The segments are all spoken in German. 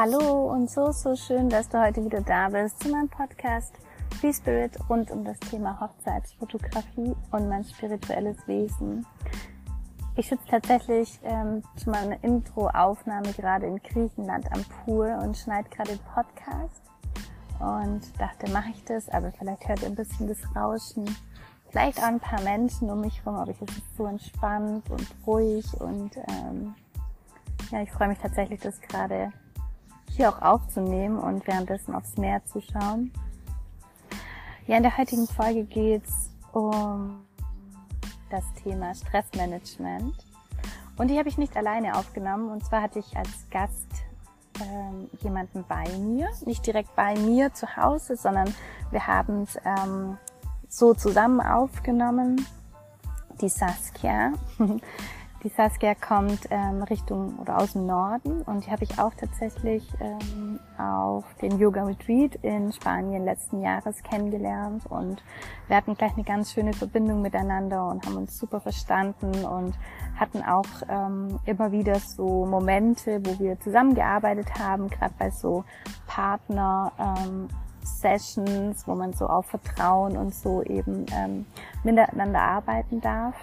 Hallo und so, so schön, dass du heute wieder da bist zu meinem Podcast Free Spirit rund um das Thema Hochzeitsfotografie und mein spirituelles Wesen. Ich sitze tatsächlich ähm, zu meiner Intro-Aufnahme gerade in Griechenland am Pool und schneide gerade den Podcast und dachte, mache ich das, aber vielleicht hört ihr ein bisschen das Rauschen. Vielleicht auch ein paar Menschen um mich herum, aber ich ist so entspannt und ruhig und ähm, ja, ich freue mich tatsächlich, das gerade hier auch aufzunehmen und währenddessen aufs Meer zu schauen. Ja, in der heutigen Folge geht's um das Thema Stressmanagement. Und die habe ich nicht alleine aufgenommen. Und zwar hatte ich als Gast ähm, jemanden bei mir. Nicht direkt bei mir zu Hause, sondern wir haben es ähm, so zusammen aufgenommen. Die Saskia. Die Saskia kommt ähm, Richtung oder aus dem Norden und die habe ich auch tatsächlich ähm, auf den Yoga Retreat in Spanien letzten Jahres kennengelernt und wir hatten gleich eine ganz schöne Verbindung miteinander und haben uns super verstanden und hatten auch ähm, immer wieder so Momente, wo wir zusammengearbeitet haben, gerade bei so Partner. Ähm, Sessions, wo man so auf Vertrauen und so eben ähm, miteinander arbeiten darf.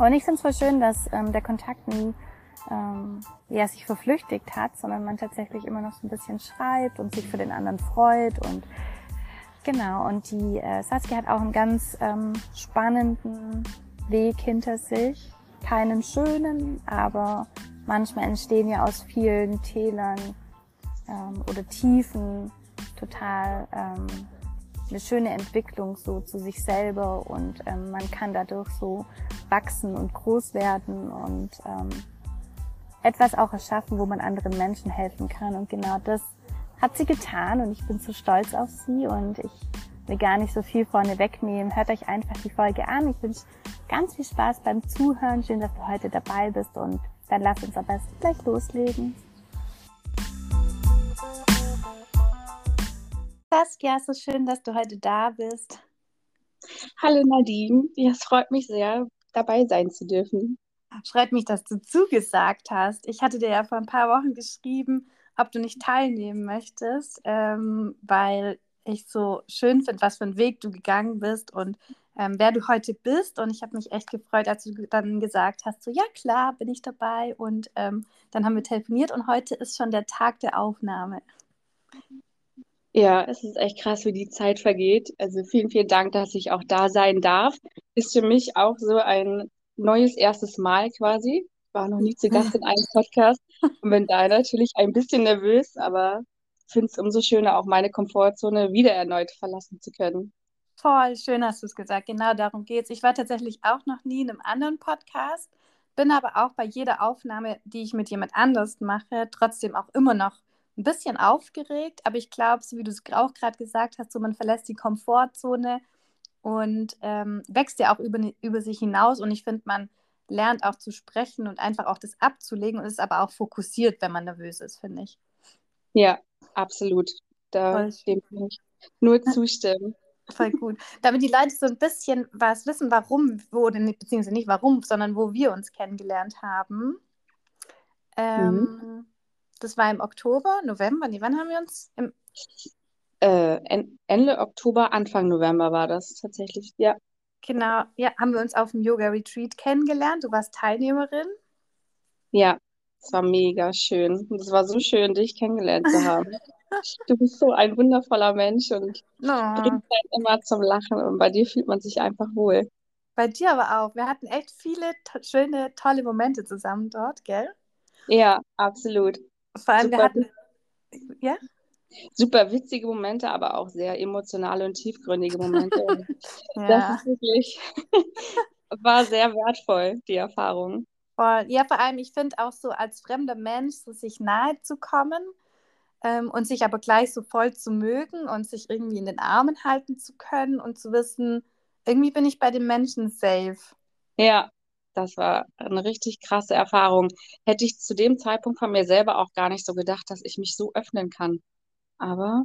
Und ich finde es voll schön, dass ähm, der Kontakt nie ähm, ja, sich verflüchtigt hat, sondern man tatsächlich immer noch so ein bisschen schreibt und sich für den anderen freut und genau. Und die äh, Saskia hat auch einen ganz ähm, spannenden Weg hinter sich. Keinen schönen, aber manchmal entstehen ja aus vielen Tälern ähm, oder Tiefen total ähm, eine schöne Entwicklung so zu sich selber und ähm, man kann dadurch so wachsen und groß werden und ähm, etwas auch erschaffen, wo man anderen Menschen helfen kann. Und genau das hat sie getan und ich bin so stolz auf sie und ich will gar nicht so viel vorne wegnehmen. Hört euch einfach die Folge an. Ich wünsche ganz viel Spaß beim Zuhören. Schön, dass du heute dabei bist und dann lass uns am besten gleich loslegen. Saskia, so schön, dass du heute da bist. Hallo Nadine, ja, es freut mich sehr, dabei sein zu dürfen. Freut mich, dass du zugesagt hast. Ich hatte dir ja vor ein paar Wochen geschrieben, ob du nicht teilnehmen möchtest, ähm, weil ich so schön finde, was für einen Weg du gegangen bist und ähm, wer du heute bist. Und ich habe mich echt gefreut, als du dann gesagt hast, so ja klar, bin ich dabei. Und ähm, dann haben wir telefoniert und heute ist schon der Tag der Aufnahme. Ja, es ist echt krass, wie die Zeit vergeht. Also vielen, vielen Dank, dass ich auch da sein darf. Ist für mich auch so ein neues erstes Mal quasi. Ich war noch nie zu Gast in einem Podcast und bin da natürlich ein bisschen nervös, aber finde es umso schöner, auch meine Komfortzone wieder erneut verlassen zu können. Voll, schön hast du es gesagt. Genau darum geht es. Ich war tatsächlich auch noch nie in einem anderen Podcast, bin aber auch bei jeder Aufnahme, die ich mit jemand anders mache, trotzdem auch immer noch ein bisschen aufgeregt, aber ich glaube, so wie du es auch gerade gesagt hast, so man verlässt die Komfortzone und ähm, wächst ja auch über, über sich hinaus. Und ich finde, man lernt auch zu sprechen und einfach auch das abzulegen und ist aber auch fokussiert, wenn man nervös ist, finde ich. Ja, absolut. Da dem kann ich nur zustimmen. Voll gut. Damit die Leute so ein bisschen was wissen, warum, wo, beziehungsweise nicht warum, sondern wo wir uns kennengelernt haben. Ähm, mhm. Das war im Oktober, November. Nee, wann haben wir uns? Im äh, Ende Oktober, Anfang November war das tatsächlich, ja. Genau, ja, haben wir uns auf dem Yoga Retreat kennengelernt. Du warst Teilnehmerin. Ja, es war mega schön. Es war so schön, dich kennengelernt zu haben. du bist so ein wundervoller Mensch und oh. bringst halt immer zum Lachen und bei dir fühlt man sich einfach wohl. Bei dir aber auch. Wir hatten echt viele to schöne, tolle Momente zusammen dort, gell? Ja, absolut. Vor allem, Super. wir hatten. Ja? Super witzige Momente, aber auch sehr emotionale und tiefgründige Momente. ja. Das ist wirklich, war sehr wertvoll, die Erfahrung. Voll. Ja, vor allem, ich finde auch so als fremder Mensch, so sich nahe zu kommen ähm, und sich aber gleich so voll zu mögen und sich irgendwie in den Armen halten zu können und zu wissen, irgendwie bin ich bei den Menschen safe. Ja, das war eine richtig krasse Erfahrung. Hätte ich zu dem Zeitpunkt von mir selber auch gar nicht so gedacht, dass ich mich so öffnen kann. Aber.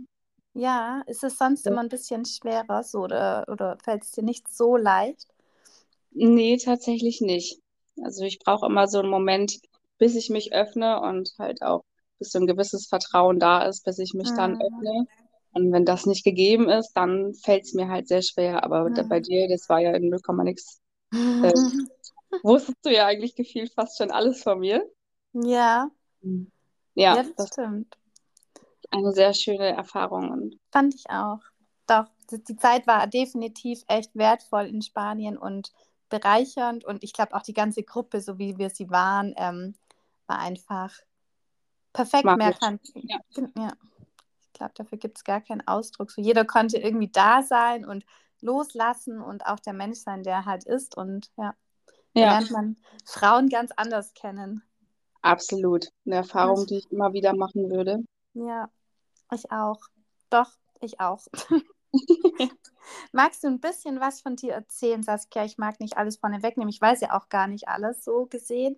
Ja, ist es sonst ja. immer ein bisschen schwerer so, oder, oder fällt es dir nicht so leicht? Nee, tatsächlich nicht. Also ich brauche immer so einen Moment, bis ich mich öffne und halt auch bis so ein gewisses Vertrauen da ist, bis ich mich dann Mhm. öffne. Und wenn das nicht gegeben ist, dann fällt es mir halt sehr schwer. Aber da, bei Mhm. dir, das war ja in 0, nix. Äh, wusstest du ja eigentlich gefühlt fast schon alles von mir. Ja, Ja, ja, das das stimmt. eine sehr schöne Erfahrung. Und Fand ich auch. Doch, die Zeit war definitiv echt wertvoll in Spanien und bereichernd. Und ich glaube auch die ganze Gruppe, so wie wir sie waren, ähm, war einfach perfekt. Mehr kann, Ja. ja. Ich glaube, dafür gibt es gar keinen Ausdruck. So jeder konnte irgendwie da sein und loslassen und auch der Mensch sein, der halt ist. Und ja, da Ja, lernt man Frauen ganz anders kennen. absolut. Eine Erfahrung, Das, die ich immer wieder machen würde. ja, ich auch. Doch, ich auch. Magst du ein bisschen was von dir erzählen, Saskia? Ich mag nicht alles vorne wegnehmen. Ich weiß ja auch gar nicht alles so gesehen.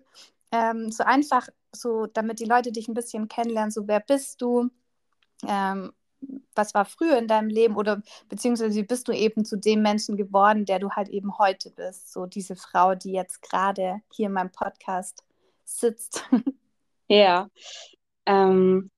Ähm, so einfach, so damit die Leute dich ein bisschen kennenlernen, so wer bist du? Ähm, was war früher in deinem Leben oder beziehungsweise wie bist du eben zu dem Menschen geworden, der du halt eben heute bist? So diese Frau, die jetzt gerade hier in meinem Podcast sitzt. Ja, ähm,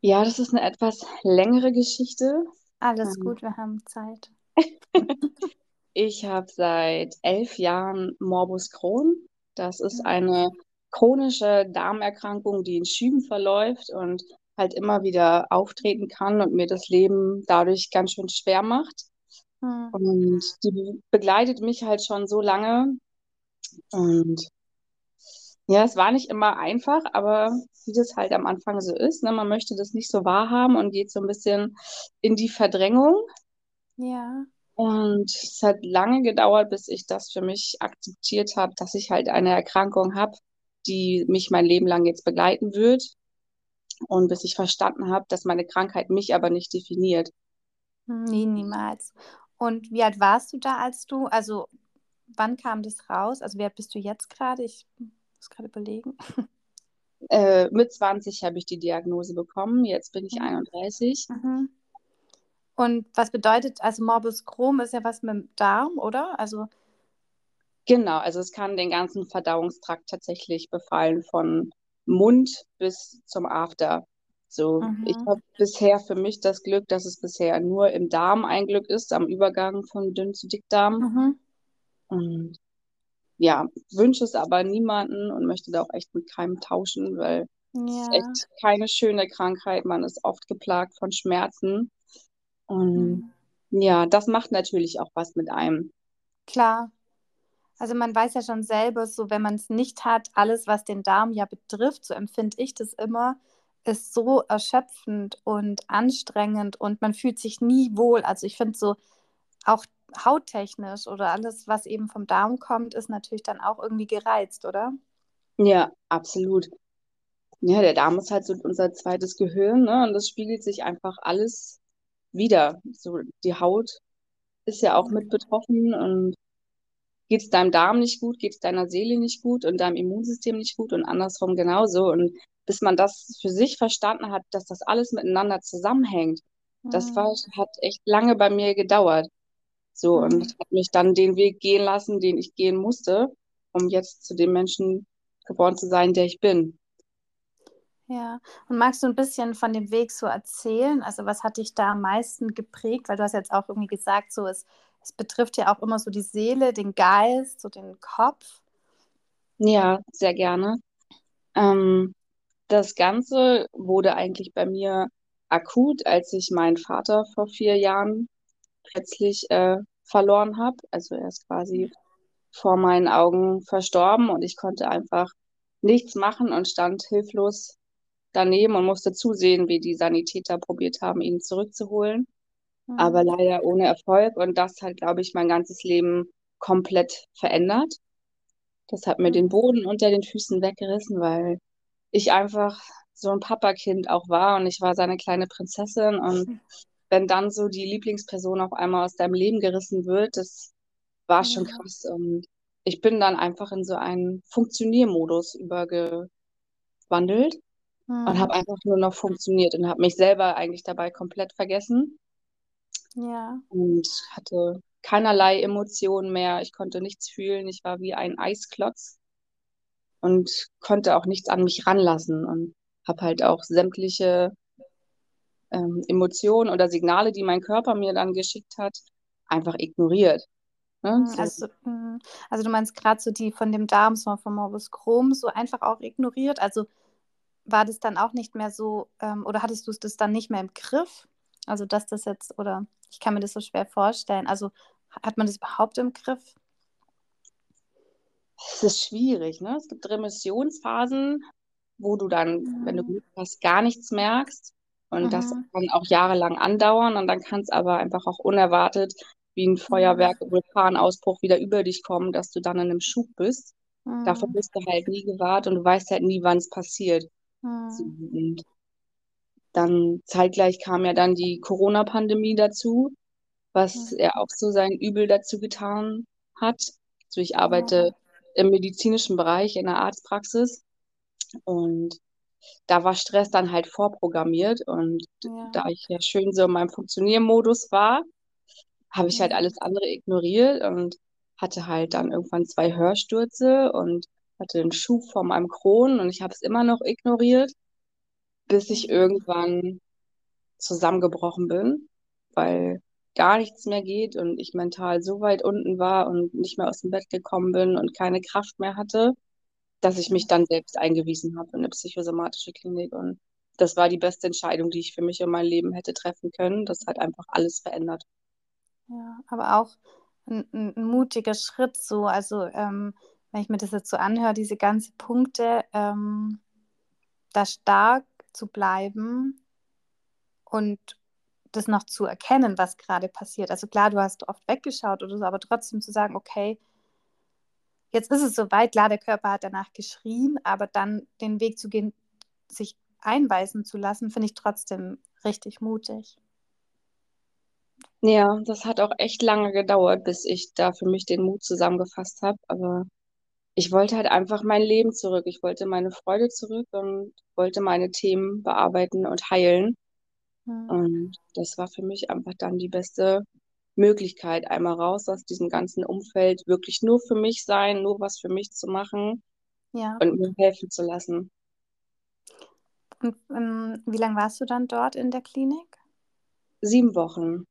ja, das ist eine etwas längere Geschichte. Alles Ähm, gut, wir haben Zeit. Ich habe seit elf Jahren Morbus Crohn. Das ist Mhm. eine chronische Darmerkrankung, die in Schüben verläuft und halt immer wieder auftreten kann und mir das Leben dadurch ganz schön schwer macht. Hm. Und die be- begleitet mich halt schon so lange. Und ja, es war nicht immer einfach, aber wie das halt am Anfang so ist, ne, man möchte das nicht so wahrhaben und geht so ein bisschen in die Verdrängung. Ja. Und es hat lange gedauert, bis ich das für mich akzeptiert habe, dass ich halt eine Erkrankung habe, die mich mein Leben lang jetzt begleiten wird. Und bis ich verstanden habe, dass meine Krankheit mich aber nicht definiert. Nee, niemals. Und wie alt warst du da, als du, also wann kam das raus? Also wie alt bist du jetzt gerade? Ich muss gerade überlegen. Äh, mit 20 habe ich die Diagnose bekommen, jetzt bin ich Mhm. 31. Mhm. Und was bedeutet, also Morbus Crohn ist ja was mit dem Darm, oder? Also, Genau, also es kann den ganzen Verdauungstrakt tatsächlich befallen, von Mund bis zum After. So, ich mhm. habe bisher für mich das Glück, dass es bisher nur im Darm ein Glück ist, am Übergang von dünn zu Dickdarm. Mhm. Und ja, wünsche es aber niemanden und möchte da auch echt mit keinem tauschen, weil es ist Ja. echt keine schöne Krankheit. Man ist oft geplagt von Schmerzen. Und Mhm. ja, das macht natürlich auch was mit einem. Klar. Also man weiß ja schon selber, so wenn man es nicht hat, alles, was den Darm ja betrifft, so empfinde ich das immer, ist so erschöpfend und anstrengend und man fühlt sich nie wohl. Also ich finde so auch hauttechnisch oder alles, was eben vom Darm kommt, ist natürlich dann auch irgendwie gereizt, oder? Ja, absolut. Ja, der Darm ist halt so unser zweites Gehirn, ne? Und das spiegelt sich einfach alles wieder. So, die Haut ist ja auch mit betroffen und geht es deinem Darm nicht gut, geht es deiner Seele nicht gut und deinem Immunsystem nicht gut und andersrum genauso. Und bis man das für sich verstanden hat, dass das alles miteinander zusammenhängt, das war, Mhm. hat echt lange bei mir gedauert. So, und Mhm. hat mich dann den Weg gehen lassen, den ich gehen musste, um jetzt zu dem Menschen geworden zu sein, der ich bin. Ja, und magst du ein bisschen von dem Weg so erzählen? Also was hat dich da am meisten geprägt? Weil du hast jetzt auch irgendwie gesagt, so es, es betrifft ja auch immer so die Seele, den Geist, so den Kopf. Ja, sehr gerne. Ähm, das Ganze wurde eigentlich bei mir akut, als ich meinen Vater vor vier Jahren plötzlich äh, verloren habe. Also er ist quasi vor meinen Augen verstorben und ich konnte einfach nichts machen und stand hilflos daneben und musste zusehen, wie die Sanitäter probiert haben, ihn zurückzuholen. Aber Mhm. leider ohne Erfolg. Und das hat, glaube ich, mein ganzes Leben komplett verändert. Das hat mir den Mhm. Boden unter den Füßen weggerissen, weil ich einfach so ein Papakind auch war und ich war seine kleine Prinzessin. Und wenn dann so die Lieblingsperson auf einmal aus deinem Leben gerissen wird, das war schon krass. Und ich bin dann einfach in so einen Funktioniermodus übergewandelt und Mhm. habe einfach nur noch funktioniert und habe mich selber eigentlich dabei komplett vergessen Ja. und hatte keinerlei Emotionen mehr. Ich konnte nichts fühlen. Ich war wie ein Eisklotz. und konnte auch nichts an mich ranlassen und habe halt auch sämtliche ähm, Emotionen oder Signale, die mein Körper mir dann geschickt hat, einfach ignoriert. Ne? Mhm, So, Also, mhm. also du meinst gerade so die von dem Darm, so vom Morbus Crohn, so einfach auch ignoriert. Also war das dann auch nicht mehr so, ähm, oder hattest du das dann nicht mehr im Griff? Also dass das jetzt, oder ich kann mir das so schwer vorstellen. Also hat man das überhaupt im Griff? es ist schwierig, ne? Es gibt Remissionsphasen, wo du dann, wenn du Mhm. Glück hast, gar nichts merkst. Und das Mhm. kann auch jahrelang andauern und dann kann es aber einfach auch unerwartet wie ein Feuerwerk, Mhm. Vulkanausbruch wieder über dich kommen, dass du dann in einem Schub bist. Davor Mhm. bist du halt nie gewahrt und du weißt halt nie, wann es passiert. Mhm. Und dann zeitgleich kam ja dann die Corona-Pandemie dazu, was Mhm. er auch so sein Übel dazu getan hat. Also ich arbeite Ja. im medizinischen Bereich in der Arztpraxis und da war Stress dann halt vorprogrammiert und Ja. da ich ja schön so in meinem Funktioniermodus war, habe ich halt Ja. alles andere ignoriert und hatte halt dann irgendwann zwei Hörstürze und hatte einen Schub vor meinem Kron und ich habe es immer noch ignoriert, bis ich irgendwann zusammengebrochen bin, weil gar nichts mehr geht und ich mental so weit unten war und nicht mehr aus dem Bett gekommen bin und keine Kraft mehr hatte, dass ich mich dann selbst eingewiesen habe in eine psychosomatische Klinik. Und das war die beste Entscheidung, die ich für mich und mein Leben hätte treffen können. Das hat einfach alles verändert. Ja, aber auch ein, ein, ein mutiger Schritt so. Also ähm, wenn ich mir das jetzt so anhöre, diese ganzen Punkte, ähm, da stark zu bleiben und das noch zu erkennen, was gerade passiert. Also klar, du hast oft weggeschaut oder so, aber trotzdem zu sagen, okay, jetzt ist es soweit, klar, der Körper hat danach geschrien, aber dann den Weg zu gehen, sich einweisen zu lassen, finde ich trotzdem richtig mutig. Ja, das hat auch echt lange gedauert, bis ich da für mich den Mut zusammengefasst habe. Aber ich wollte halt einfach mein Leben zurück. Ich wollte meine Freude zurück und wollte meine Themen bearbeiten und heilen. Hm. Und das war für mich einfach dann die beste Möglichkeit, einmal raus aus diesem ganzen Umfeld, wirklich nur für mich sein, nur was für mich zu machen Ja. und mir helfen zu lassen. Und ähm, wie lange warst du dann dort in der Klinik? Sieben Wochen.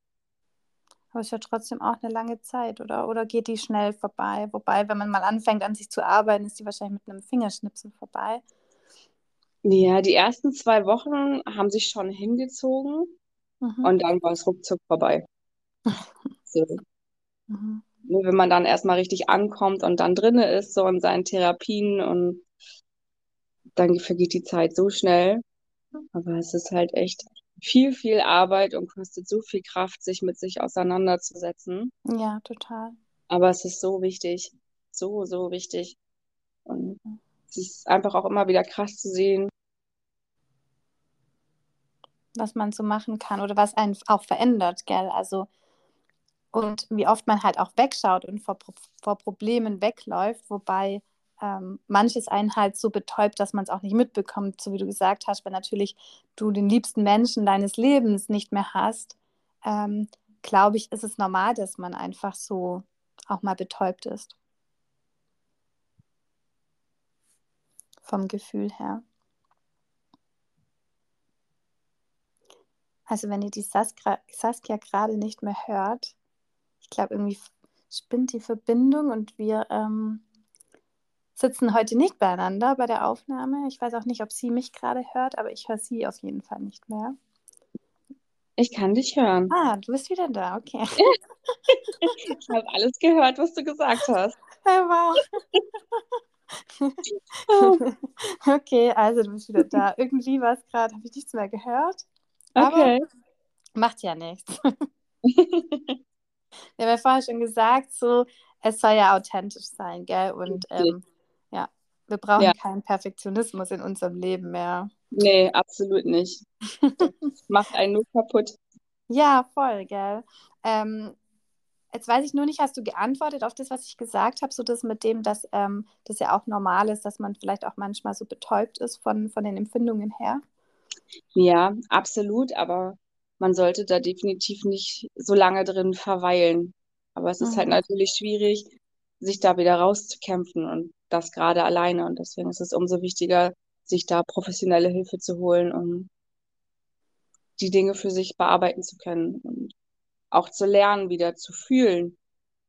Aber ist ja trotzdem auch eine lange Zeit, oder? Oder geht die schnell vorbei? Wobei, wenn man mal anfängt, an sich zu arbeiten, ist die wahrscheinlich mit einem Fingerschnipsel vorbei. Ja, die ersten zwei Wochen haben sich schon hingezogen Mhm. und dann war es ruckzuck vorbei. So. Mhm. Nur wenn man dann erstmal richtig ankommt und dann drinne ist, so in seinen Therapien und dann vergeht die Zeit so schnell. Aber es ist halt echt viel, viel Arbeit und kostet so viel Kraft, sich mit sich auseinanderzusetzen. Ja, total. Aber es ist so wichtig, so, so wichtig. Und es ist einfach auch immer wieder krass zu sehen, Was man so machen kann oder was einen auch verändert, gell? Also, und wie oft man halt auch wegschaut und vor, vor Problemen wegläuft, wobei ähm, manches einen halt so betäubt, dass man es auch nicht mitbekommt, so wie du gesagt hast, weil natürlich du den liebsten Menschen deines Lebens nicht mehr hast, ähm, glaube ich, ist es normal, dass man einfach so auch mal betäubt ist. Vom Gefühl her. Also wenn ihr die Saskia, Saskia gerade nicht mehr hört, ich glaube, irgendwie spinnt die Verbindung und wir ähm, sitzen heute nicht beieinander bei der Aufnahme. Ich weiß auch nicht, ob sie mich gerade hört, aber ich höre sie auf jeden Fall nicht mehr. ich kann dich hören. Ah, du bist wieder da, okay. Ich habe alles gehört, was du gesagt hast. Hey, wow. okay, also du bist wieder da. Irgendwie war es gerade, habe ich nichts mehr gehört. Aber Okay. macht ja nichts. Wir haben ja vorher schon gesagt, so, es soll ja authentisch sein, gell? Und ähm, ja, wir brauchen Ja. keinen Perfektionismus in unserem Leben mehr. Nee, absolut nicht. Macht einen nur kaputt. Ja, voll, gell? Ähm, jetzt weiß ich nur nicht, hast du geantwortet auf das, was ich gesagt habe, so das mit dem, dass ähm, das ja auch normal ist, dass man vielleicht auch manchmal so betäubt ist von, von den Empfindungen her? Ja, absolut, aber man sollte da definitiv nicht so lange drin verweilen. Aber es ist halt Mhm. natürlich schwierig, sich da wieder rauszukämpfen. Und das gerade alleine. Und deswegen ist es umso wichtiger, sich da professionelle Hilfe zu holen, um die Dinge für sich bearbeiten zu können und auch zu lernen, wieder zu fühlen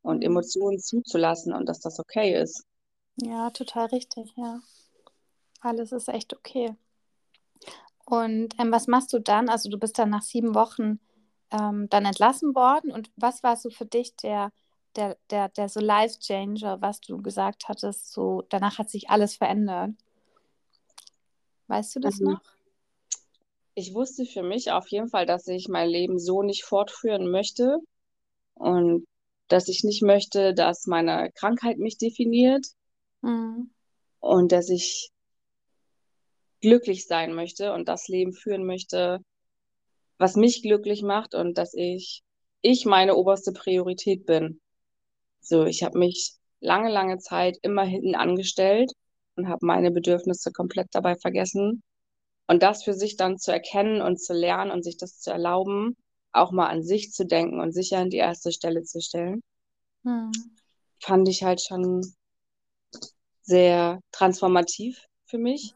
und. Emotionen zuzulassen und dass das okay ist. Ja, total richtig, ja. Alles ist echt okay. Und ähm, was machst du dann? Also du bist dann nach sieben Wochen ähm, dann entlassen worden. Und was war so für dich der, der, der, der so Life-Changer, was du gesagt hattest, so danach hat sich alles verändert? Weißt du das Mhm. noch? Ich wusste für mich auf jeden Fall, dass ich mein Leben so nicht fortführen möchte und dass ich nicht möchte, dass meine Krankheit mich definiert Mhm. und dass ich glücklich sein möchte und das Leben führen möchte, was mich glücklich macht und dass ich ich meine oberste Priorität bin. So, ich habe mich lange, lange Zeit immer hinten angestellt und habe meine Bedürfnisse komplett dabei vergessen. Und das für sich dann zu erkennen und zu lernen und sich das zu erlauben, auch mal an sich zu denken und sich an die erste Stelle zu stellen, Mhm. fand ich halt schon sehr transformativ für mich.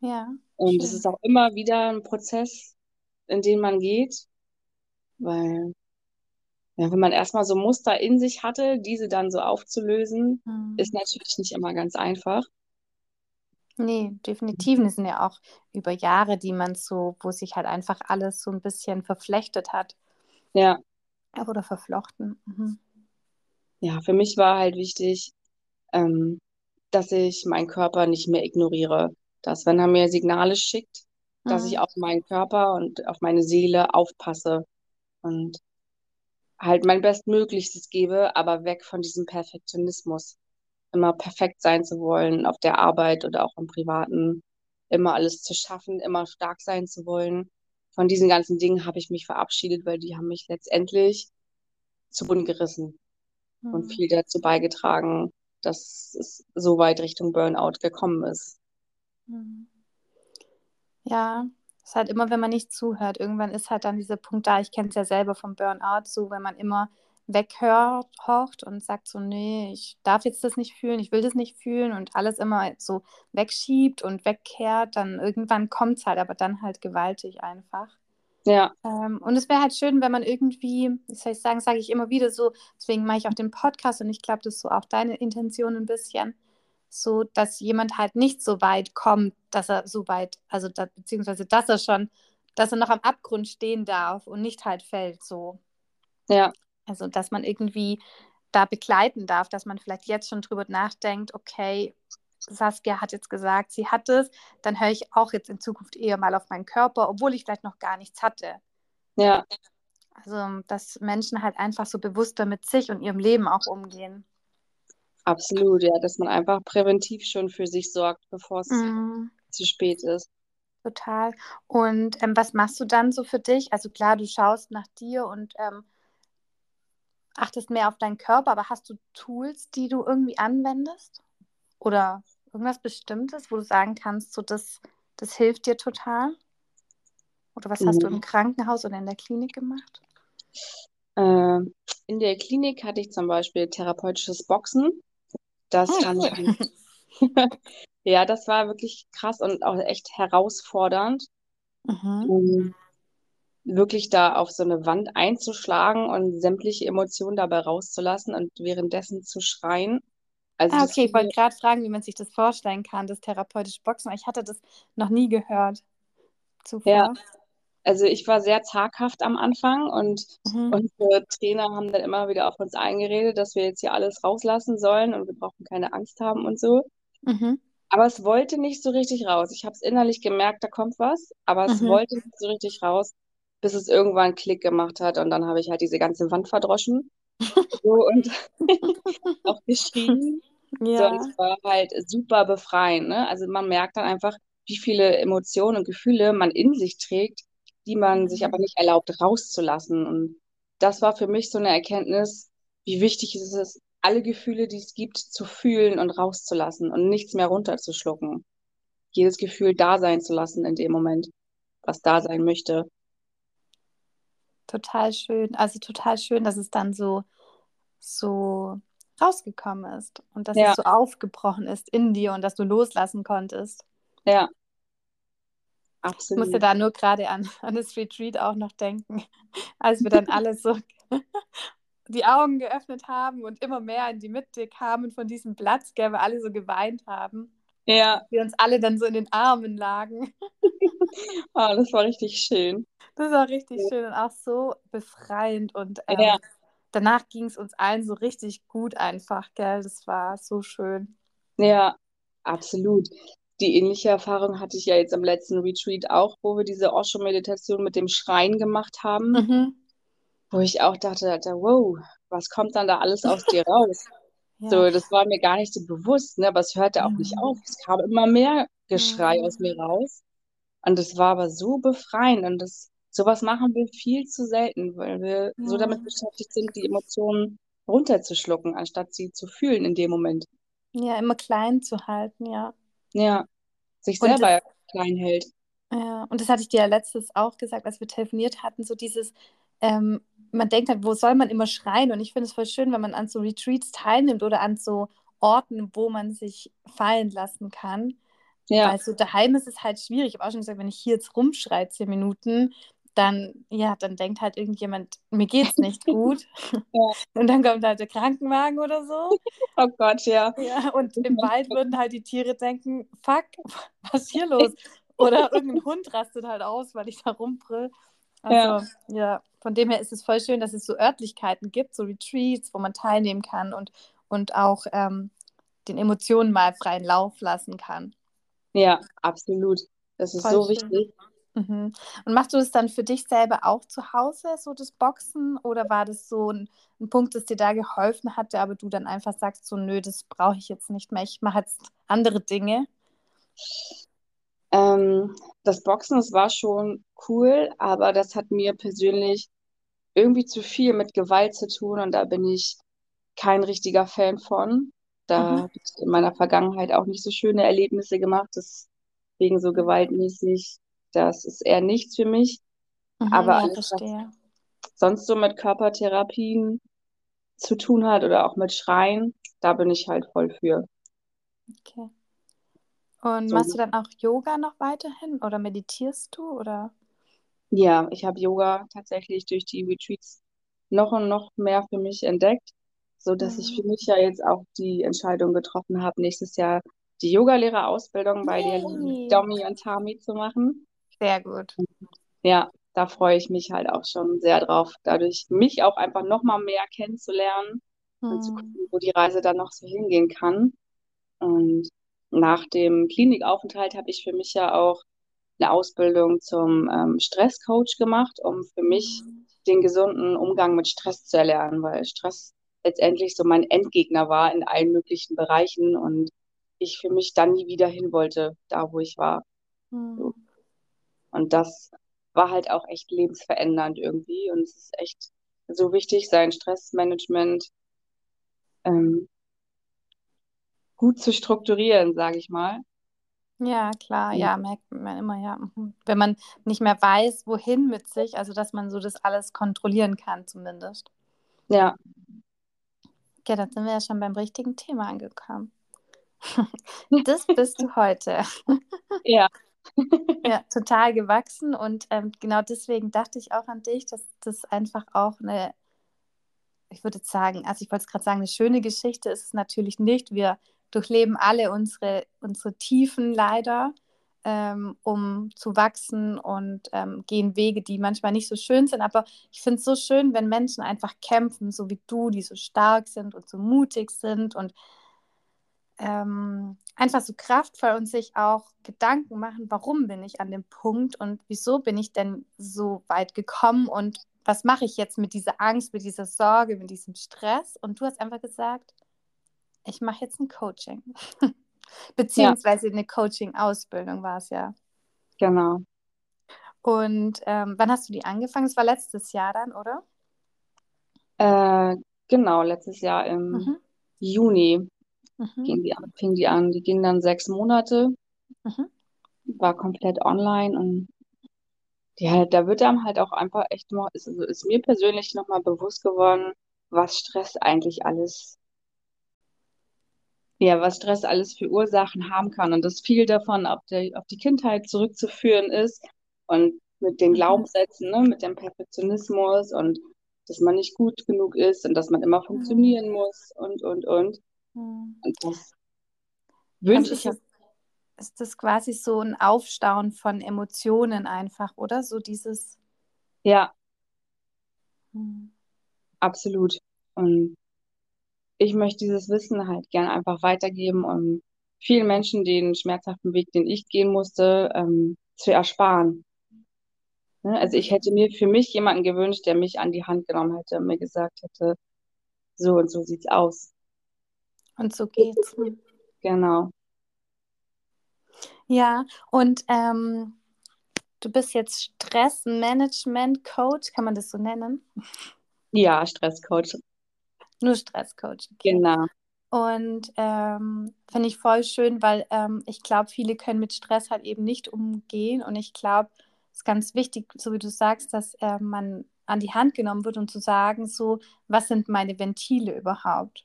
Ja, Und es ist auch immer wieder ein Prozess, in den man geht, weil ja, wenn man erstmal so Muster in sich hatte, diese dann so aufzulösen, Mhm. ist natürlich nicht immer ganz einfach. Nee, definitiv. Es sind ja auch über Jahre, die man so, wo sich halt einfach alles so ein bisschen verflechtet hat Ja, oder verflochten. Mhm. ja, für mich war halt wichtig, ähm, dass ich meinen Körper nicht mehr ignoriere. Dass, wenn er mir Signale schickt, dass ich Mhm. auf meinen Körper und auf meine Seele aufpasse und halt mein Bestmöglichstes gebe, aber weg von diesem Perfektionismus. Immer perfekt sein zu wollen auf der Arbeit oder auch im Privaten, immer alles zu schaffen, immer stark sein zu wollen. Von diesen ganzen Dingen habe ich mich verabschiedet, weil die haben mich letztendlich zu Boden gerissen und Mhm. viel dazu beigetragen, dass es so weit Richtung Burnout gekommen ist. Mhm. Ja, ist halt immer, wenn man nicht zuhört. Irgendwann ist halt dann dieser Punkt da. Ich kenne es ja selber vom Burnout, so wenn man immer weghört horcht und sagt so, nee, ich darf jetzt das nicht fühlen, ich will das nicht fühlen und alles immer so wegschiebt und wegkehrt, dann irgendwann kommt es halt, aber dann halt gewaltig einfach. Ja, Ähm, und es wäre halt schön, wenn man irgendwie, wie soll ich sagen, sage ich immer wieder so, deswegen mache ich auch den Podcast und ich glaube, das ist so auch deine Intention ein bisschen, so dass jemand halt nicht so weit kommt, dass er so weit, also da, beziehungsweise dass er schon, dass er noch am Abgrund stehen darf und nicht halt fällt so. ja, Also dass man irgendwie da begleiten darf, dass man vielleicht jetzt schon drüber nachdenkt, okay, Saskia hat jetzt gesagt, sie hat es, dann höre ich auch jetzt in Zukunft eher mal auf meinen Körper, obwohl ich vielleicht noch gar nichts hatte. ja, Also, dass Menschen halt einfach so bewusster mit sich und ihrem Leben auch umgehen. Absolut. Ja, dass man einfach präventiv schon für sich sorgt, bevor es Mhm, zu spät ist. total. Und ähm, was machst du dann so für dich? Also klar, du schaust nach dir und ähm, achtest mehr auf deinen Körper, aber hast du Tools, die du irgendwie anwendest? Oder irgendwas Bestimmtes, wo du sagen kannst, so das, das hilft dir total? Oder was hast du im Mhm. Krankenhaus oder in der Klinik gemacht? Äh, in der Klinik hatte ich zum Beispiel therapeutisches Boxen. Das Oh, fand cool. ich, ja, das war wirklich krass und auch echt herausfordernd, Mhm. um wirklich da auf so eine Wand einzuschlagen und sämtliche Emotionen dabei rauszulassen und währenddessen zu schreien. Also Ah, okay, ich wollte gerade fragen, wie man sich das vorstellen kann, das therapeutische Boxen. Ich hatte das noch nie gehört ja, zuvor. Also ich war sehr zaghaft am Anfang und Mhm. unsere Trainer haben dann immer wieder auf uns eingeredet, dass wir jetzt hier alles rauslassen sollen und wir brauchen keine Angst haben und so. Mhm. Aber es wollte nicht so richtig raus. Ich habe es innerlich gemerkt, da kommt was, aber es Mhm. wollte nicht so richtig raus, bis es irgendwann Klick gemacht hat und dann habe ich halt diese ganze Wand verdroschen so, und auch geschrien. So, Ja. und es war halt super befreiend, ne? Also man merkt dann einfach, wie viele Emotionen und Gefühle man in sich trägt, die man sich aber Mhm. nicht erlaubt rauszulassen. Und das war für mich so eine Erkenntnis, wie wichtig es ist, alle Gefühle, die es gibt, zu fühlen und rauszulassen und nichts mehr runterzuschlucken. Jedes Gefühl da sein zu lassen in dem Moment, was da sein möchte. Total schön. Also total schön, dass es dann so, so rausgekommen ist und dass Ja, es so aufgebrochen ist in dir und dass du loslassen konntest. ja, Ich musste absolut. da nur gerade an, an das Retreat auch noch denken, als wir dann alle so die Augen geöffnet haben und immer mehr in die Mitte kamen von diesem Platz, gell, weil alle so geweint haben. Ja, Wir uns alle dann so in den Armen lagen. ah, das war richtig schön. Das war richtig schön und auch so befreiend. Und Ja, ähm, danach ging es uns allen so richtig gut einfach, gell? Das war so schön. ja, absolut. Die ähnliche Erfahrung hatte ich ja jetzt am letzten Retreat auch, wo wir diese Osho-Meditation mit dem Schreien gemacht haben, Mhm. wo ich auch dachte, Alter, wow, was kommt dann da alles aus dir raus? Ja. So, das war mir gar nicht so bewusst, ne? Aber es hörte auch nicht Mhm. auf. Es kam immer mehr Geschrei aus mir Mhm. raus. Und das war aber so befreiend. Und das, sowas machen wir viel zu selten, weil wir so damit beschäftigt sind, die Emotionen runterzuschlucken, anstatt sie zu fühlen in dem Moment. ja, immer klein zu halten, ja. Ja, sich Und selber das, klein hält. ja, und das hatte ich dir ja letztes auch gesagt, als wir telefoniert hatten, so dieses, ähm, man denkt halt, wo soll man immer schreien? Und ich finde es voll schön, wenn man an so Retreats teilnimmt oder an so Orten, wo man sich fallen lassen kann. Ja, Weil so daheim ist es halt schwierig. Ich habe auch schon gesagt, wenn ich hier jetzt rumschreie zehn Minuten, dann, ja, dann denkt halt irgendjemand, mir geht's nicht gut. ja. Und dann kommt halt der Krankenwagen oder so. Oh Gott, ja. Ja, und im Wald würden halt die Tiere denken, fuck, was ist hier los? Oder irgendein Hund rastet halt aus, weil ich da rumbrüll. Ja, Also, ja, von dem her ist es voll schön, dass es so Örtlichkeiten gibt, so Retreats, wo man teilnehmen kann und, und auch ähm, den Emotionen mal freien Lauf lassen kann. ja, absolut. Das ist Voll so schön. wichtig. Mhm. Und machst du das dann für dich selber auch zu Hause, so das Boxen? Oder war das so ein, ein Punkt, das dir da geholfen hatte, aber du dann einfach sagst, so, nö, das brauche ich jetzt nicht mehr, ich mache jetzt andere Dinge? Ähm, das Boxen, das war schon cool, aber das hat mir persönlich irgendwie zu viel mit Gewalt zu tun und da bin ich kein richtiger Fan von. Da Mhm. habe ich in meiner Vergangenheit auch nicht so schöne Erlebnisse gemacht, deswegen so gewaltmäßig. Das ist eher nichts für mich. Mhm, Aber ja, alles, was sonst so mit Körpertherapien zu tun hat oder auch mit Schreien, da bin ich halt voll für. Okay. Und So, machst du dann auch Yoga noch weiterhin oder meditierst du oder? ja, ich habe Yoga tatsächlich durch die Retreats noch und noch mehr für mich entdeckt, so dass ich für Mhm. mich ja jetzt auch die Entscheidung getroffen habe, nächstes Jahr die Yogalehrerausbildung bei den Yay! Domi und Tami zu machen. Sehr gut. Ja, da freue ich mich halt auch schon sehr drauf, dadurch mich auch einfach noch mal mehr kennenzulernen und zu Mhm. gucken, wo die Reise dann noch so hingehen kann. Und nach dem Klinikaufenthalt habe ich für mich ja auch eine Ausbildung zum ähm, Stresscoach gemacht, um für mich Mhm. den gesunden Umgang mit Stress zu erlernen, weil Stress letztendlich so mein Endgegner war in allen möglichen Bereichen und ich für mich dann nie wieder hin wollte, da wo ich war. So. Und das war halt auch echt lebensverändernd irgendwie. Und es ist echt so wichtig, sein Stressmanagement ähm, gut zu strukturieren, sage ich mal. Ja, klar, ja, merkt man immer, ja. Mhm. Wenn man nicht mehr weiß, wohin mit sich, also dass man so das alles kontrollieren kann, zumindest. ja, Okay, dann sind wir ja schon beim richtigen Thema angekommen. Das bist du heute. ja, Ja, total gewachsen und ähm, genau deswegen dachte ich auch an dich, dass das einfach auch eine, ich würde sagen, also ich wollte es gerade sagen, eine schöne Geschichte ist es natürlich nicht. Wir durchleben alle unsere, unsere Tiefen leider, ähm, um zu wachsen und ähm, gehen Wege, die manchmal nicht so schön sind. Aber ich finde es so schön, wenn Menschen einfach kämpfen, so wie du, die so stark sind und so mutig sind und ähm, einfach so kraftvoll und sich auch Gedanken machen, warum bin ich an dem Punkt und wieso bin ich denn so weit gekommen und was mache ich jetzt mit dieser Angst, mit dieser Sorge, mit diesem Stress? Und du hast einfach gesagt, ich mache jetzt ein Coaching. ja, Beziehungsweise eine Coaching-Ausbildung war es ja. genau. Und ähm, wann hast du die angefangen? Das war letztes Jahr dann, oder? Äh, genau, letztes Jahr im Mhm. Juni Mhm. ging die an, fing die an. Die ging dann sechs Monate, Mhm. war komplett online und ja, da wird einem halt auch einfach echt noch, ist, also ist mir persönlich nochmal bewusst geworden, was Stress eigentlich alles ja, was Stress alles für Ursachen haben kann und dass viel davon auf die, auf die Kindheit zurückzuführen ist und mit den Mhm. Glaubenssätzen, ne, mit dem Perfektionismus und dass man nicht gut genug ist und dass man immer funktionieren muss und, und, und. Mhm. Und das Also wünsche ist ich ist das quasi so ein Aufstauen von Emotionen einfach, oder? So dieses. ja Mhm. absolut. Und ich möchte dieses Wissen halt gern einfach weitergeben und vielen Menschen den schmerzhaften Weg, den ich gehen musste, ähm, zu ersparen. Ne? Also ich hätte mir für mich jemanden gewünscht, der mich an die Hand genommen hätte und mir gesagt hätte, so und so sieht's aus. Und so geht's. Genau. Ja, und ähm, du bist jetzt Stressmanagement-Coach, kann man das so nennen? Ja, Stresscoach. Nur Stresscoach. Okay. Genau. Und ähm, finde ich voll schön, weil ähm, ich glaube, viele können mit Stress halt eben nicht umgehen. Und ich glaube, es ist ganz wichtig, so wie du sagst, dass äh, man an die Hand genommen wird und zu sagen, so, was sind meine Ventile überhaupt?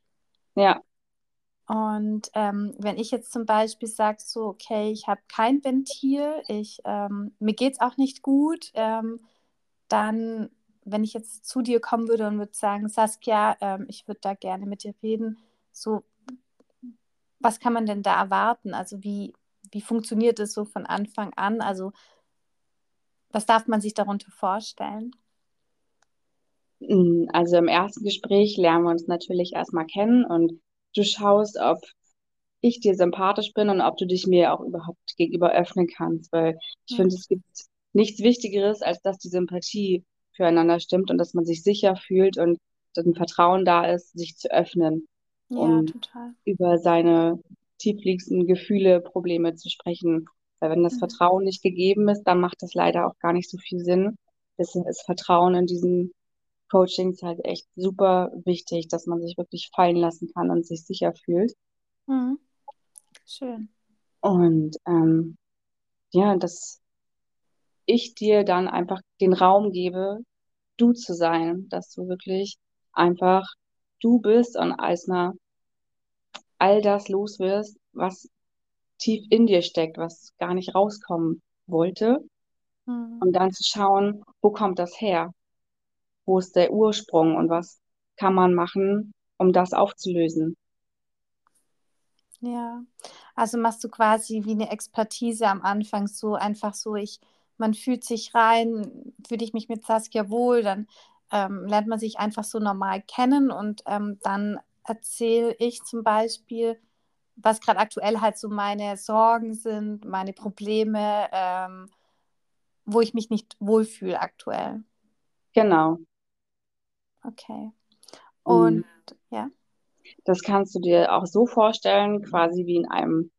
Ja, Und ähm, wenn ich jetzt zum Beispiel sage, so, okay, ich habe kein Ventil, ich, ähm, mir geht es auch nicht gut, ähm, dann, wenn ich jetzt zu dir kommen würde und würde sagen, Saskia, ähm, ich würde da gerne mit dir reden, so, was kann man denn da erwarten? Also wie, wie funktioniert es so von Anfang an? Also was darf man sich darunter vorstellen? Mm, also im ersten Gespräch lernen wir uns natürlich erstmal kennen und du schaust, ob ich dir sympathisch bin und ob du dich mir auch überhaupt gegenüber öffnen kannst, weil ich Hm. finde, es gibt nichts Wichtigeres, als dass die Sympathie füreinander stimmt und dass man sich sicher fühlt und dass ein Vertrauen da ist, sich zu öffnen, Ja, um total. über seine tiefliegenden Gefühle, Probleme zu sprechen. Weil wenn das Mhm. Vertrauen nicht gegeben ist, dann macht das leider auch gar nicht so viel Sinn. Deswegen ist Vertrauen in diesen Coachings halt echt super wichtig, dass man sich wirklich fallen lassen kann und sich sicher fühlt. Mhm. Schön. Und ähm, ja, dass ich dir dann einfach den Raum gebe, du zu sein, dass du wirklich einfach du bist und Eisner all das los wirst, was tief in dir steckt, was gar nicht rauskommen wollte. Mhm. Und dann zu schauen, wo kommt das her? Wo ist der Ursprung und was kann man machen, um das aufzulösen? Ja, also machst du quasi wie eine Expertise am Anfang, so einfach so, ich, man fühlt sich rein, fühle ich mich mit Saskia wohl, dann ähm, lernt man sich einfach so normal kennen und ähm, dann erzähle ich zum Beispiel, was gerade aktuell halt so meine Sorgen sind, meine Probleme, ähm, wo ich mich nicht wohlfühle aktuell. Genau. Okay. Und ja. Das kannst du dir auch so vorstellen, quasi wie in einem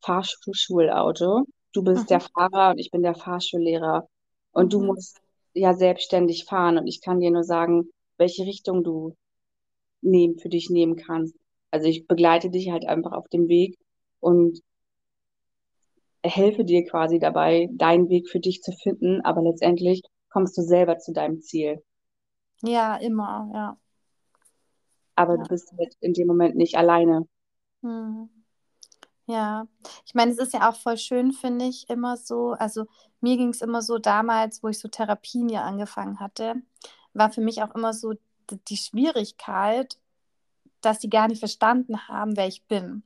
Fahrschulauto. Du bist der Mhm. Fahrer und ich bin der Fahrschullehrer. Und du Mhm. musst ja selbstständig fahren. Und ich kann dir nur sagen, welche Richtung du nehmen, für dich nehmen kannst. Also ich begleite dich halt einfach auf dem Weg und helfe dir quasi dabei, deinen Weg für dich zu finden. Aber letztendlich kommst du selber zu deinem Ziel. Ja, immer, ja. Aber Ja. du bist halt in dem Moment nicht alleine. Mhm. Ja, ich meine, es ist ja auch voll schön, finde ich, immer so. Also mir ging es immer so damals, wo ich so Therapien ja angefangen hatte, war für mich auch immer so die Schwierigkeit, dass die gar nicht verstanden haben, wer ich bin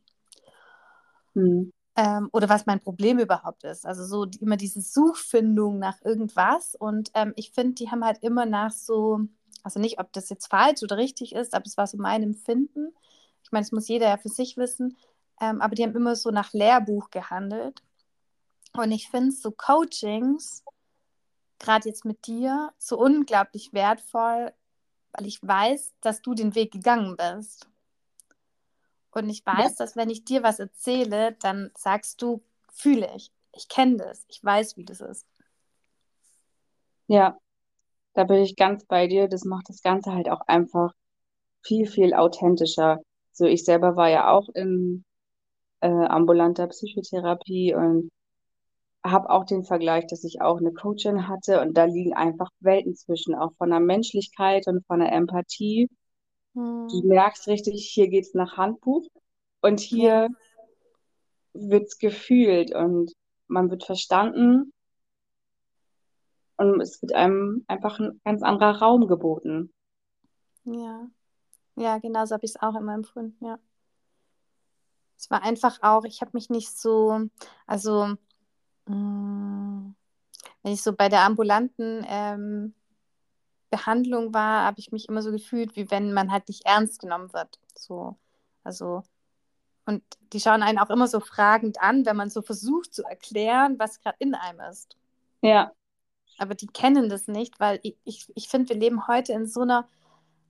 Hm. ähm, oder was mein Problem überhaupt ist. Also so immer diese Suchfindung nach irgendwas. Und ähm, ich finde, die haben halt immer nach so, also nicht, ob das jetzt falsch oder richtig ist, aber es war so mein Empfinden. Ich meine, das muss jeder ja für sich wissen. Ähm, aber die haben immer so nach Lehrbuch gehandelt. Und ich finde so Coachings, gerade jetzt mit dir, so unglaublich wertvoll, weil ich weiß, dass du den Weg gegangen bist. Und ich Ja, weiß, dass wenn ich dir was erzähle, dann sagst du, fühle ich. Ich kenne das. Ich weiß, wie das ist. ja, da bin ich ganz bei dir. Das macht das Ganze halt auch einfach viel, viel authentischer. So, ich selber war ja auch in äh, ambulanter Psychotherapie und habe auch den Vergleich, dass ich auch eine Coachin hatte und da liegen einfach Welten zwischen, auch von der Menschlichkeit und von der Empathie. Du Hm. merkst richtig, hier geht's nach Handbuch Und hier wird es gefühlt und man wird verstanden und es wird einem einfach ein ganz anderer Raum geboten. Ja. Ja, genau so habe ich es auch immer empfunden, ja. Es war einfach auch, ich habe mich nicht so, also mh, mm, wenn ich so bei der ambulanten ähm, Behandlung war, habe ich mich immer so gefühlt, wie wenn man halt nicht ernst genommen wird. So, also und die schauen einen auch immer so fragend an, wenn man so versucht zu erklären, was gerade in einem ist. Ja. Aber die kennen das nicht, weil ich, ich, ich finde, wir leben heute in so einer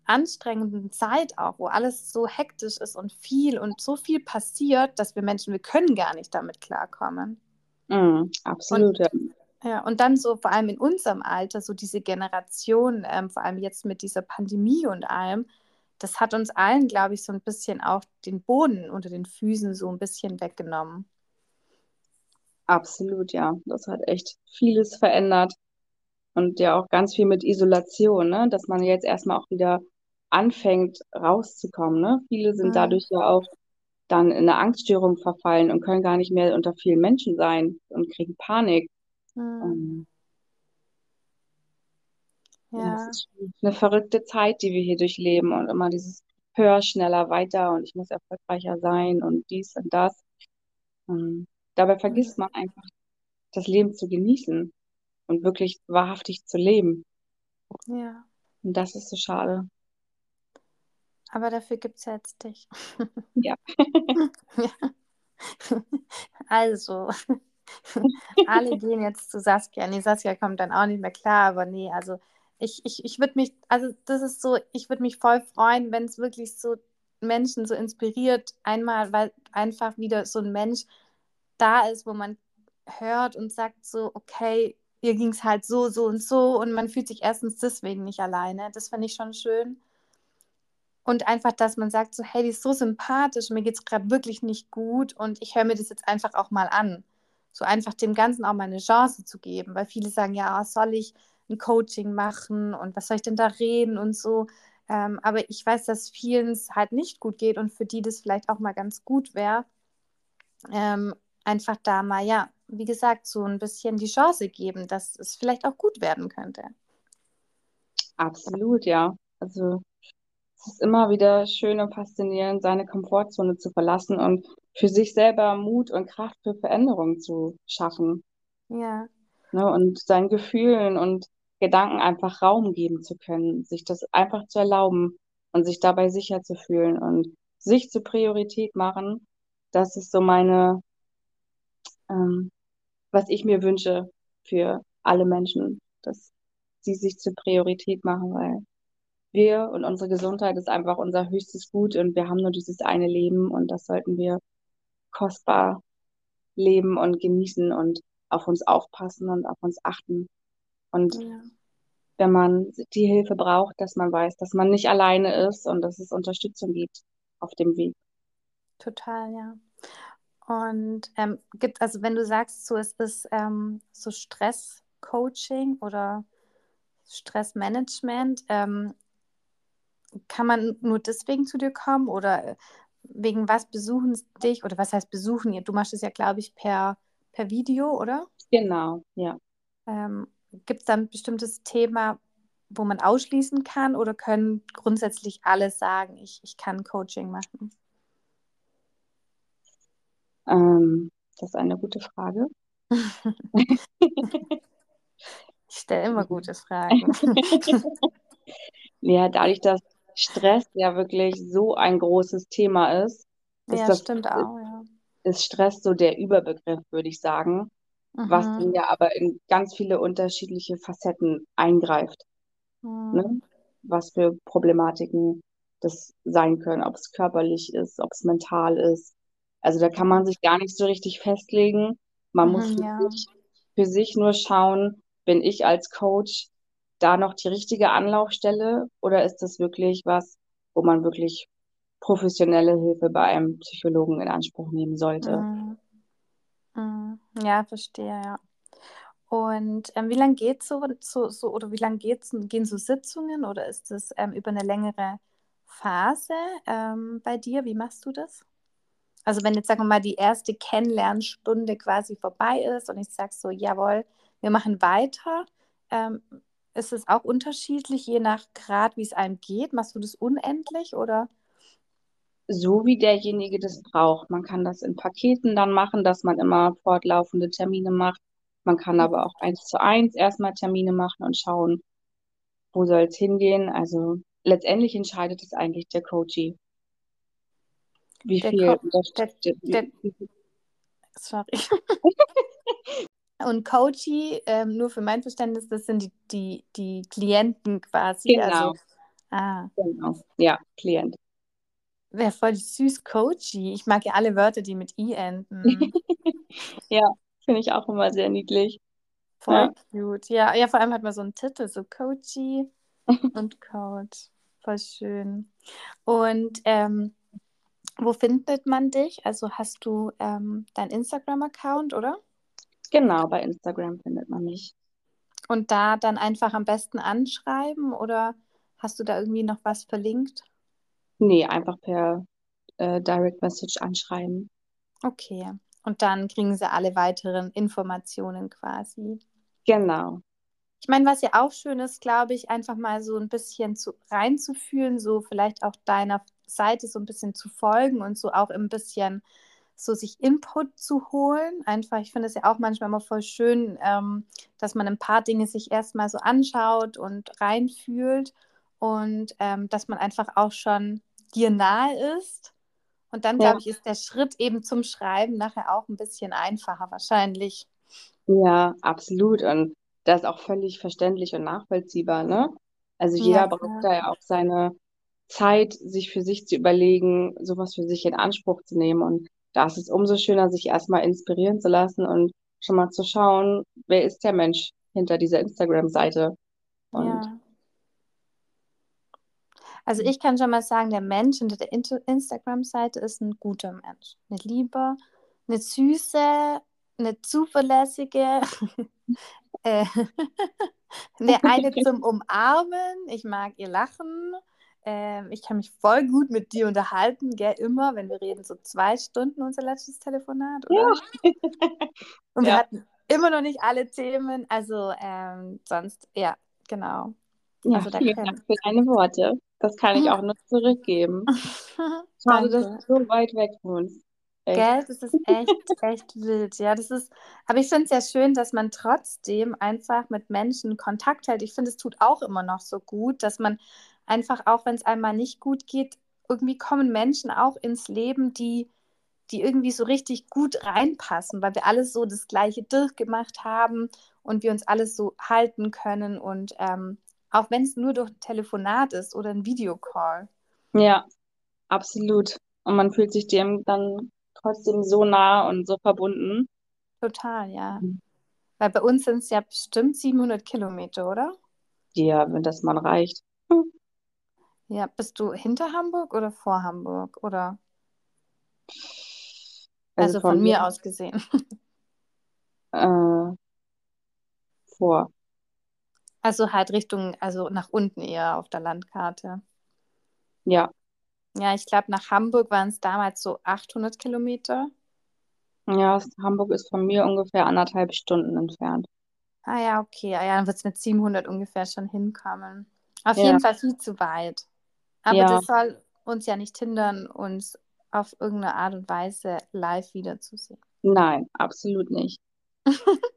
anstrengenden Zeit auch, wo alles so hektisch ist und viel und so viel passiert, dass wir Menschen, wir können gar nicht damit klarkommen. Mm, absolut, und, ja. Und dann so vor allem in unserem Alter, so diese Generation, ähm, vor allem jetzt mit dieser Pandemie und allem, das hat uns allen, glaube ich, so ein bisschen auch den Boden unter den Füßen so ein bisschen weggenommen. Absolut, ja. Das hat echt vieles verändert. Und ja auch ganz viel mit Isolation, ne? Dass man jetzt erstmal auch wieder anfängt rauszukommen. Ne? Viele sind mhm. dadurch ja auch dann in eine Angststörung verfallen und können gar nicht mehr unter vielen Menschen sein und kriegen Panik. Mhm. ja. Das ist eine verrückte Zeit, die wir hier durchleben und immer dieses höher, schneller, weiter und ich muss erfolgreicher sein und dies und das. Und dabei vergisst mhm. man einfach, das Leben zu genießen und wirklich wahrhaftig zu leben. Ja. Und das ist so schade. Aber dafür gibt es jetzt dich. Ja. Also, alle gehen jetzt zu Saskia. Nee, Saskia kommt dann auch nicht mehr klar, aber nee, also ich, ich, ich würde mich, also das ist so, ich würde mich voll freuen, wenn es wirklich so Menschen so inspiriert, einmal, weil einfach wieder so ein Mensch da ist, wo man hört und sagt so, okay, ihr ging es halt so, so und so und man fühlt sich erstens deswegen nicht alleine. Das fand ich schon schön. Und einfach, dass man sagt, so, hey, die ist so sympathisch, mir geht es gerade wirklich nicht gut und ich höre mir das jetzt einfach auch mal an. So einfach dem Ganzen auch mal eine Chance zu geben, weil viele sagen, ja, soll ich ein Coaching machen und was soll ich denn da reden und so. Ähm, aber ich weiß, dass vielen es halt nicht gut geht und für die das vielleicht auch mal ganz gut wäre, ähm, einfach da mal, ja, wie gesagt, so ein bisschen die Chance geben, dass es vielleicht auch gut werden könnte. Absolut, ja. Also es ist immer wieder schön und faszinierend, seine Komfortzone zu verlassen und für sich selber Mut und Kraft für Veränderungen zu schaffen. Ja. Ne, und seinen Gefühlen und Gedanken einfach Raum geben zu können, sich das einfach zu erlauben und sich dabei sicher zu fühlen und sich zur Priorität machen. Das ist so meine, ähm, was ich mir wünsche für alle Menschen, dass sie sich zur Priorität machen, weil wir und unsere Gesundheit ist einfach unser höchstes Gut und wir haben nur dieses eine Leben und das sollten wir kostbar leben und genießen und auf uns aufpassen und auf uns achten. Und ja. wenn man die Hilfe braucht, dass man weiß, dass man nicht alleine ist und dass es Unterstützung gibt auf dem Weg. Total, ja. Und ähm, gibt, also wenn du sagst, so ist es ähm, so Stress-Coaching oder Stressmanagement, ähm, kann man nur deswegen zu dir kommen oder wegen was besuchen dich oder was heißt besuchen? Du machst es ja, glaube ich, per, per Video, oder? Genau, ja. Ähm, Gibt es da ein bestimmtes Thema, wo man ausschließen kann oder können grundsätzlich alle sagen, ich, ich kann Coaching machen? Ähm, das ist eine gute Frage. ich stelle immer gute Fragen. ja, dadurch, dass Stress ja wirklich so ein großes Thema ist. ist ja, das, stimmt auch, ja. Ist Stress so der Überbegriff, würde ich sagen, mhm. was dann ja aber in ganz viele unterschiedliche Facetten eingreift. Mhm. Ne? Was für Problematiken das sein können, ob es körperlich ist, ob es mental ist. Also da kann man sich gar nicht so richtig festlegen. Man mhm, muss für, ja. sich, für sich nur schauen, bin ich als Coach da noch die richtige Anlaufstelle oder ist das wirklich was, wo man wirklich professionelle Hilfe bei einem Psychologen in Anspruch nehmen sollte? Mhm. Mhm. Ja, verstehe, ja. Und ähm, wie lange geht so, so, so oder wie lange gehen so Sitzungen oder ist das ähm, über eine längere Phase ähm, bei dir? Wie machst du das? Also wenn jetzt, sagen wir mal, die erste Kennenlernstunde quasi vorbei ist und ich sage so, jawohl, wir machen weiter, ähm, ist es auch unterschiedlich, je nach Grad, wie es einem geht? Machst du das unendlich oder? So wie derjenige das braucht. Man kann das in Paketen dann machen, dass man immer fortlaufende Termine macht. Man kann aber auch eins zu eins erstmal Termine machen und schauen, wo soll es hingehen. Also letztendlich entscheidet es eigentlich der Coachie. Wie Der viel Co der, der, sorry. Und Coachie, ähm, nur für mein Verständnis, das sind die, die, die Klienten quasi. Also, genau, ah, genau. Ja, Klient. wäre voll süß, Coachie. Ich mag ja alle Wörter, die mit I enden. Ja, finde ich auch immer sehr niedlich. Voll Ja, cute. Ja, ja, vor allem hat man so einen Titel, so Coachie und Coach. Voll schön. Und ähm, wo findet man dich? Also hast du ähm, deinen Instagram-Account, oder? genau, bei Instagram findet man mich. Und da dann einfach am besten anschreiben oder hast du da irgendwie noch was verlinkt? Nee, einfach per äh, Direct Message anschreiben. Okay. Und dann kriegen sie alle weiteren Informationen quasi. Genau. Ich meine, was ja auch schön ist, glaube ich, einfach mal so ein bisschen zu, reinzufühlen, so vielleicht auch deiner Seite so ein bisschen zu folgen und so auch ein bisschen so sich Input zu holen. Einfach, ich finde es ja auch manchmal immer voll schön, ähm, dass man ein paar Dinge sich erstmal so anschaut und reinfühlt und ähm, dass man einfach auch schon dir nahe ist. Und dann, Ja, glaube ich, ist der Schritt eben zum Schreiben nachher auch ein bisschen einfacher wahrscheinlich. ja, absolut. Und das ist auch völlig verständlich und nachvollziehbar, ne? Also Ja, jeder braucht klar. da ja auch seine Zeit, sich für sich zu überlegen, sowas für sich in Anspruch zu nehmen. Und da ist es umso schöner, sich erstmal inspirieren zu lassen und schon mal zu schauen, wer ist der Mensch hinter dieser Instagram-Seite. Ja. Also ich kann schon mal sagen, der Mensch hinter der Instagram-Seite ist ein guter Mensch. Eine Liebe, eine süße, eine zuverlässige, äh, eine, eine zum Umarmen. Ich mag ihr Lachen. Ähm, ich kann mich voll gut mit dir unterhalten, gell, immer, wenn wir reden, so zwei Stunden unser letztes Telefonat, ja, oder? Und wir ja, hatten immer noch nicht alle Themen. Also ähm, sonst, ja, genau. ja, Also da vielen Dank für deine Worte. Das kann ich auch nur zurückgeben. Schade, dass du so weit weg wohnst. Echt. Gell, das ist echt, echt wild. Ja, das ist, aber ich finde es ja schön, dass man trotzdem einfach mit Menschen Kontakt hält. Ich finde, es tut auch immer noch so gut, dass man einfach, auch wenn es einmal nicht gut geht, irgendwie kommen Menschen auch ins Leben, die, die irgendwie so richtig gut reinpassen, weil wir alles so das Gleiche durchgemacht haben und wir uns alles so halten können. Und ähm, auch wenn es nur durch ein Telefonat ist oder ein Videocall. Ja, absolut. Und man fühlt sich dem dann trotzdem so nah und so verbunden. Total, ja. Weil bei uns sind es ja bestimmt 700 Kilometer, oder? Ja, wenn das mal reicht. Hm. Ja, bist du hinter Hamburg oder vor Hamburg? Oder Also also von von mir mir aus gesehen. äh, vor. Also halt Richtung, also nach unten eher auf der Landkarte. Ja, Ja, ich glaube, nach Hamburg waren es damals so 800 Kilometer. ja, Hamburg ist von mir ungefähr anderthalb Stunden entfernt. Ah ja, okay. Ah, ja, dann wird es mit 700 ungefähr schon hinkommen. Auf Ja, jeden Fall viel zu weit. Aber ja, das soll uns ja nicht hindern, uns auf irgendeine Art und Weise live wiederzusehen. nein, absolut nicht.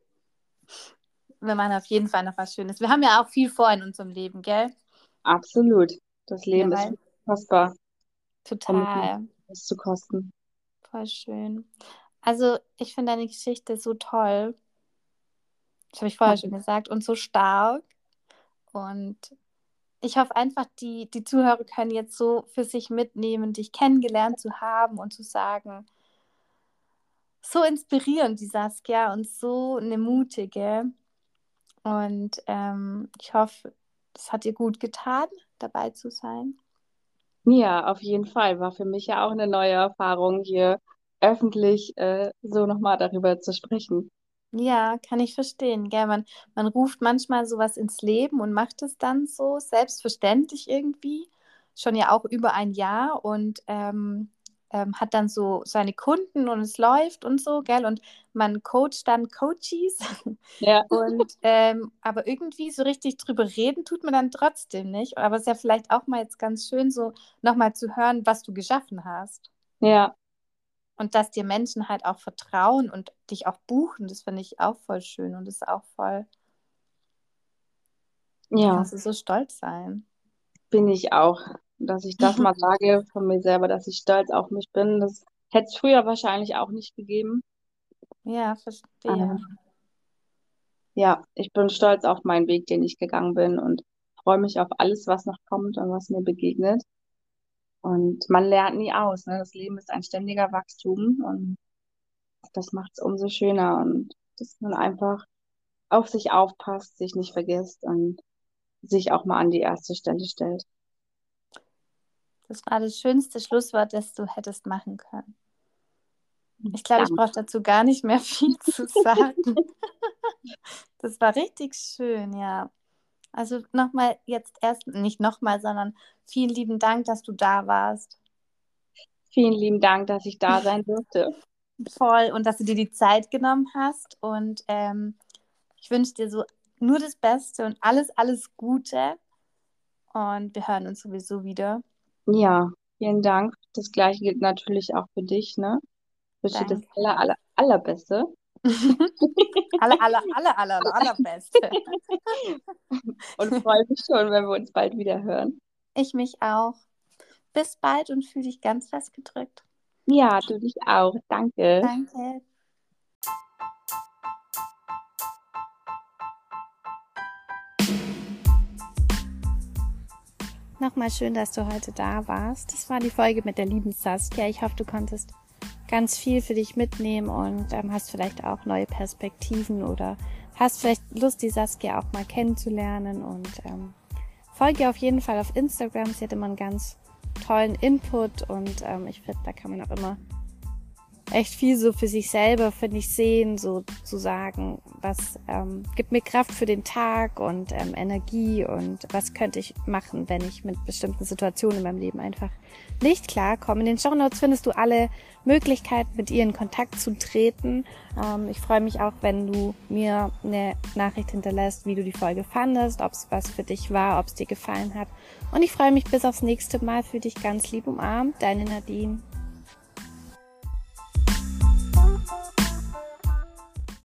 Wir machen auf jeden Fall noch was Schönes. Wir haben ja auch viel vor in unserem Leben, gell? Absolut. Das Ja, Leben ist weil um total. es zu kosten. Voll schön. Also, ich finde deine Geschichte so toll. Das habe ich vorher schon gesagt. Und so stark. Und ich hoffe einfach, die, die Zuhörer können jetzt so für sich mitnehmen, dich kennengelernt zu haben und zu sagen, so inspirierend, die Saskia, und so eine mutige. Und ähm, ich hoffe, es hat dir gut getan, dabei zu sein. Ja, auf jeden Fall. War für mich ja auch eine neue Erfahrung, hier öffentlich äh, so nochmal darüber zu sprechen. Ja, kann ich verstehen. Gell? Man, man ruft manchmal sowas ins Leben und macht es dann so, selbstverständlich irgendwie. Schon ja auch über ein Jahr. Und ähm, ähm, hat dann so seine Kunden und es läuft und so, gell? Und man coacht dann Coaches. Ja. Und ähm, aber irgendwie so richtig drüber reden tut man dann trotzdem nicht. Aber es ist ja vielleicht auch mal jetzt ganz schön, so nochmal zu hören, was du geschaffen hast. Ja. Und dass dir Menschen halt auch vertrauen und dich auch buchen, das finde ich auch voll schön und ist auch voll. Ja. Kannst du so stolz sein. Bin ich auch. Dass ich das mal sage von mir selber, dass ich stolz auf mich bin. Das hätte es früher wahrscheinlich auch nicht gegeben. Ja, verstehe. Ähm, ja, ich bin stolz auf meinen Weg, den ich gegangen bin und freue mich auf alles, was noch kommt und was mir begegnet. Und man lernt nie aus. Ne? Das Leben ist ein ständiger Wachstum und das macht es umso schöner und dass man einfach auf sich aufpasst, sich nicht vergisst und sich auch mal an die erste Stelle stellt. Das war das schönste Schlusswort, das du hättest machen können. Ich glaube, ich brauche dazu gar nicht mehr viel zu sagen. das war richtig schön, ja. Also nochmal jetzt erst, nicht nochmal, sondern vielen lieben Dank, dass du da warst. Vielen lieben Dank, dass ich da sein durfte. Voll und dass du dir die Zeit genommen hast. Und ähm, ich wünsche dir so nur das Beste und alles, alles Gute. Und wir hören uns sowieso wieder. Ja, vielen Dank. Das gleiche gilt natürlich auch für dich, ne? Ich wünsche dir das aller, aller, allerbeste. aller, aller, aller, aller, allerbeste. und freue mich schon, wenn wir uns bald wieder hören. Ich mich auch. Bis bald und fühle dich ganz fest gedrückt. Ja, du dich auch. Danke. Danke. Nochmal schön, dass du heute da warst. Das war die Folge mit der lieben Saskia. Ich hoffe, du konntest ganz viel für dich mitnehmen und ähm, hast vielleicht auch neue Perspektiven oder hast vielleicht Lust, die Saskia auch mal kennenzulernen und ähm, folge auf jeden Fall auf Instagram. Sie hat immer einen ganz tollen Input und ähm, ich finde, da kann man auch immer echt viel so für sich selber, finde ich, sehen, so zu sagen, was ähm, gibt mir Kraft für den Tag und ähm, Energie und was könnte ich machen, wenn ich mit bestimmten Situationen in meinem Leben einfach nicht klarkomme. In den Show Notes findest du alle Möglichkeiten, mit ihr in Kontakt zu treten. Ähm, ich freue mich auch, wenn du mir eine Nachricht hinterlässt, wie du die Folge fandest, ob es was für dich war, ob es dir gefallen hat. Und ich freue mich bis aufs nächste Mal für dich ganz lieb umarmt, deine Nadine.